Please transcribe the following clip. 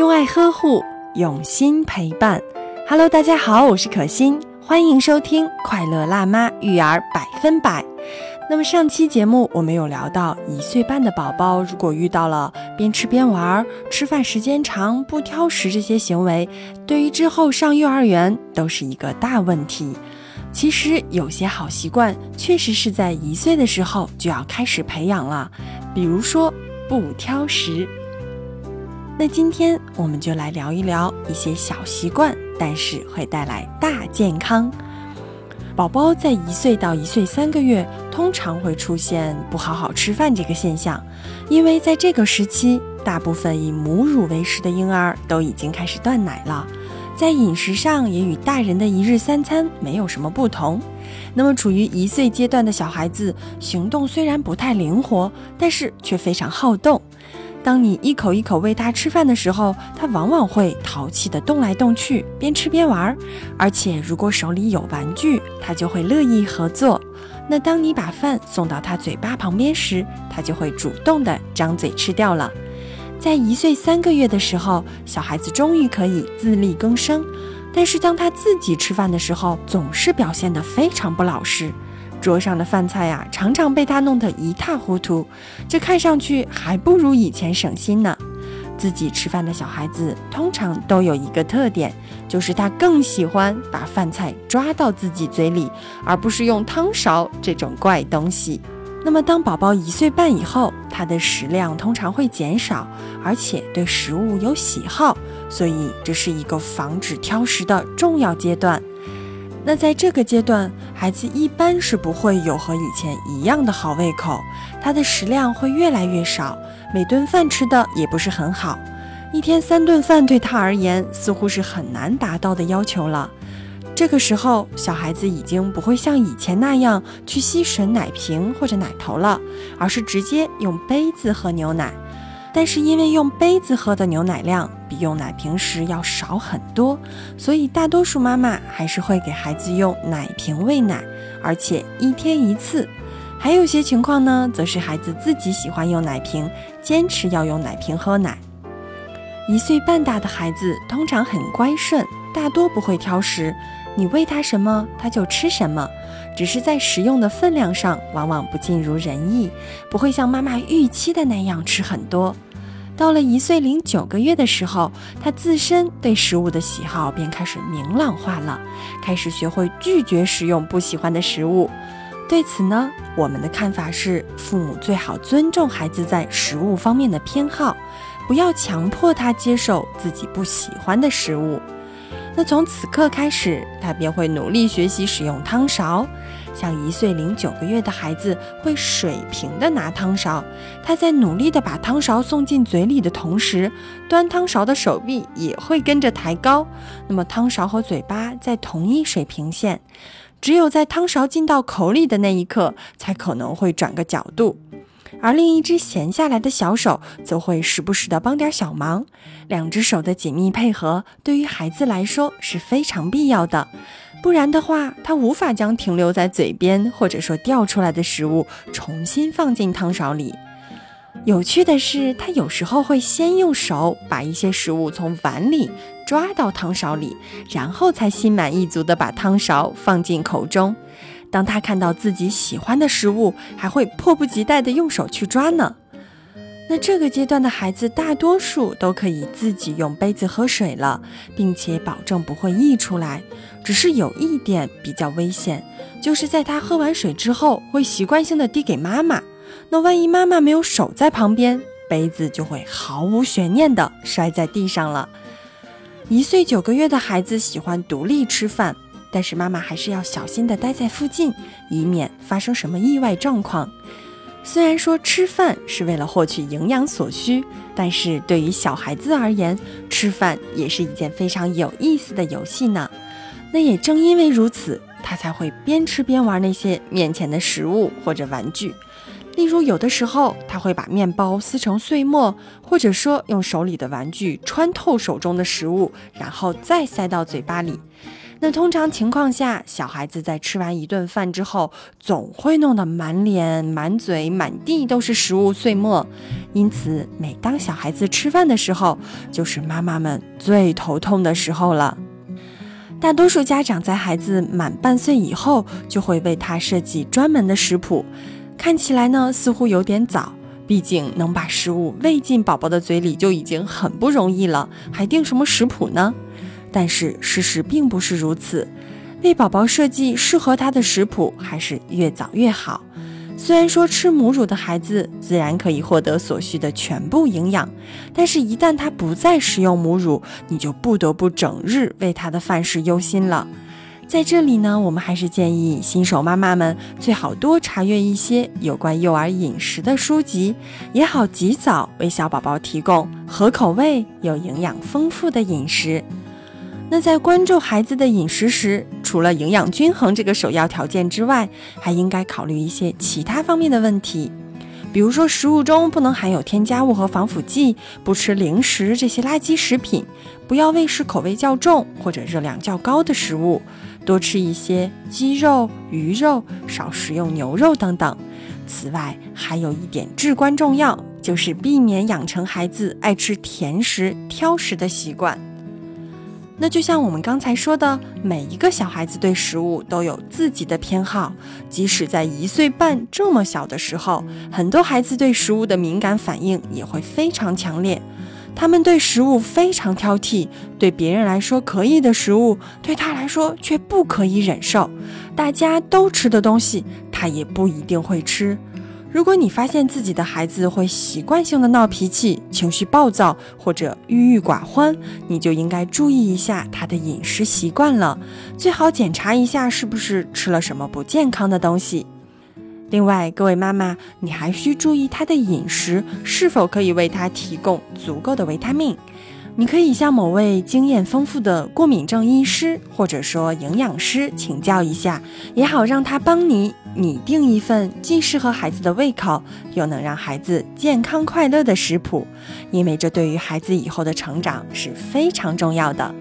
用爱呵护，用心陪伴。Hello，大家好，我是可心，欢迎收听《快乐辣妈育儿百分百》。那么上期节目我们有聊到，一岁半的宝宝如果遇到了边吃边玩、吃饭时间长、不挑食这些行为，对于之后上幼儿园都是一个大问题。其实有些好习惯确实是在一岁的时候就要开始培养了，比如说不挑食。那今天我们就来聊一聊一些小习惯，但是会带来大健康。宝宝在一岁到一岁三个月，通常会出现不好好吃饭这个现象，因为在这个时期，大部分以母乳为食的婴儿都已经开始断奶了。在饮食上也与大人的一日三餐没有什么不同。那么，处于一岁阶段的小孩子，行动虽然不太灵活，但是却非常好动。当你一口一口喂他吃饭的时候，他往往会淘气地动来动去，边吃边玩儿。而且，如果手里有玩具，他就会乐意合作。那当你把饭送到他嘴巴旁边时，他就会主动地张嘴吃掉了。在一岁三个月的时候，小孩子终于可以自力更生，但是当他自己吃饭的时候，总是表现得非常不老实。桌上的饭菜呀，常常被他弄得一塌糊涂，这看上去还不如以前省心呢。自己吃饭的小孩子通常都有一个特点，就是他更喜欢把饭菜抓到自己嘴里，而不是用汤勺这种怪东西。那么，当宝宝一岁半以后，他的食量通常会减少，而且对食物有喜好，所以这是一个防止挑食的重要阶段。那在这个阶段，孩子一般是不会有和以前一样的好胃口，他的食量会越来越少，每顿饭吃的也不是很好，一天三顿饭对他而言似乎是很难达到的要求了。这个时候，小孩子已经不会像以前那样去吸吮奶瓶或者奶头了，而是直接用杯子喝牛奶。但是因为用杯子喝的牛奶量比用奶瓶时要少很多，所以大多数妈妈还是会给孩子用奶瓶喂奶，而且一天一次。还有些情况呢，则是孩子自己喜欢用奶瓶，坚持要用奶瓶喝奶。一岁半大的孩子通常很乖顺，大多不会挑食。你喂他什么，他就吃什么，只是在食用的分量上往往不尽如人意，不会像妈妈预期的那样吃很多。到了一岁零九个月的时候，他自身对食物的喜好便开始明朗化了，开始学会拒绝食用不喜欢的食物。对此呢，我们的看法是，父母最好尊重孩子在食物方面的偏好，不要强迫他接受自己不喜欢的食物。那从此刻开始，他便会努力学习使用汤勺。像一岁零九个月的孩子会水平的拿汤勺，他在努力的把汤勺送进嘴里的同时，端汤勺的手臂也会跟着抬高。那么汤勺和嘴巴在同一水平线，只有在汤勺进到口里的那一刻，才可能会转个角度。而另一只闲下来的小手则会时不时的帮点小忙，两只手的紧密配合对于孩子来说是非常必要的，不然的话，他无法将停留在嘴边或者说掉出来的食物重新放进汤勺里。有趣的是，他有时候会先用手把一些食物从碗里抓到汤勺里，然后才心满意足地把汤勺放进口中。当他看到自己喜欢的食物，还会迫不及待地用手去抓呢。那这个阶段的孩子，大多数都可以自己用杯子喝水了，并且保证不会溢出来。只是有一点比较危险，就是在他喝完水之后，会习惯性的递给妈妈。那万一妈妈没有手在旁边，杯子就会毫无悬念地摔在地上了。一岁九个月的孩子喜欢独立吃饭。但是妈妈还是要小心的待在附近，以免发生什么意外状况。虽然说吃饭是为了获取营养所需，但是对于小孩子而言，吃饭也是一件非常有意思的游戏呢。那也正因为如此，他才会边吃边玩那些面前的食物或者玩具。例如，有的时候他会把面包撕成碎末，或者说用手里的玩具穿透手中的食物，然后再塞到嘴巴里。那通常情况下，小孩子在吃完一顿饭之后，总会弄得满脸、满嘴、满地都是食物碎末。因此，每当小孩子吃饭的时候，就是妈妈们最头痛的时候了。大多数家长在孩子满半岁以后，就会为他设计专门的食谱。看起来呢，似乎有点早，毕竟能把食物喂进宝宝的嘴里就已经很不容易了，还定什么食谱呢？但是事实并不是如此，为宝宝设计适合他的食谱还是越早越好。虽然说吃母乳的孩子自然可以获得所需的全部营养，但是，一旦他不再食用母乳，你就不得不整日为他的饭食忧心了。在这里呢，我们还是建议新手妈妈们最好多查阅一些有关幼儿饮食的书籍，也好及早为小宝宝提供合口味、有营养丰富的饮食。那在关注孩子的饮食时，除了营养均衡这个首要条件之外，还应该考虑一些其他方面的问题，比如说食物中不能含有添加物和防腐剂，不吃零食这些垃圾食品，不要喂食口味较重或者热量较高的食物，多吃一些鸡肉、鱼肉，少食用牛肉等等。此外，还有一点至关重要，就是避免养成孩子爱吃甜食、挑食的习惯。那就像我们刚才说的，每一个小孩子对食物都有自己的偏好，即使在一岁半这么小的时候，很多孩子对食物的敏感反应也会非常强烈。他们对食物非常挑剔，对别人来说可以的食物，对他来说却不可以忍受。大家都吃的东西，他也不一定会吃。如果你发现自己的孩子会习惯性的闹脾气、情绪暴躁或者郁郁寡欢，你就应该注意一下他的饮食习惯了，最好检查一下是不是吃了什么不健康的东西。另外，各位妈妈，你还需注意他的饮食是否可以为他提供足够的维他命。你可以向某位经验丰富的过敏症医师或者说营养师请教一下，也好让他帮你拟定一份既适合孩子的胃口，又能让孩子健康快乐的食谱，因为这对于孩子以后的成长是非常重要的。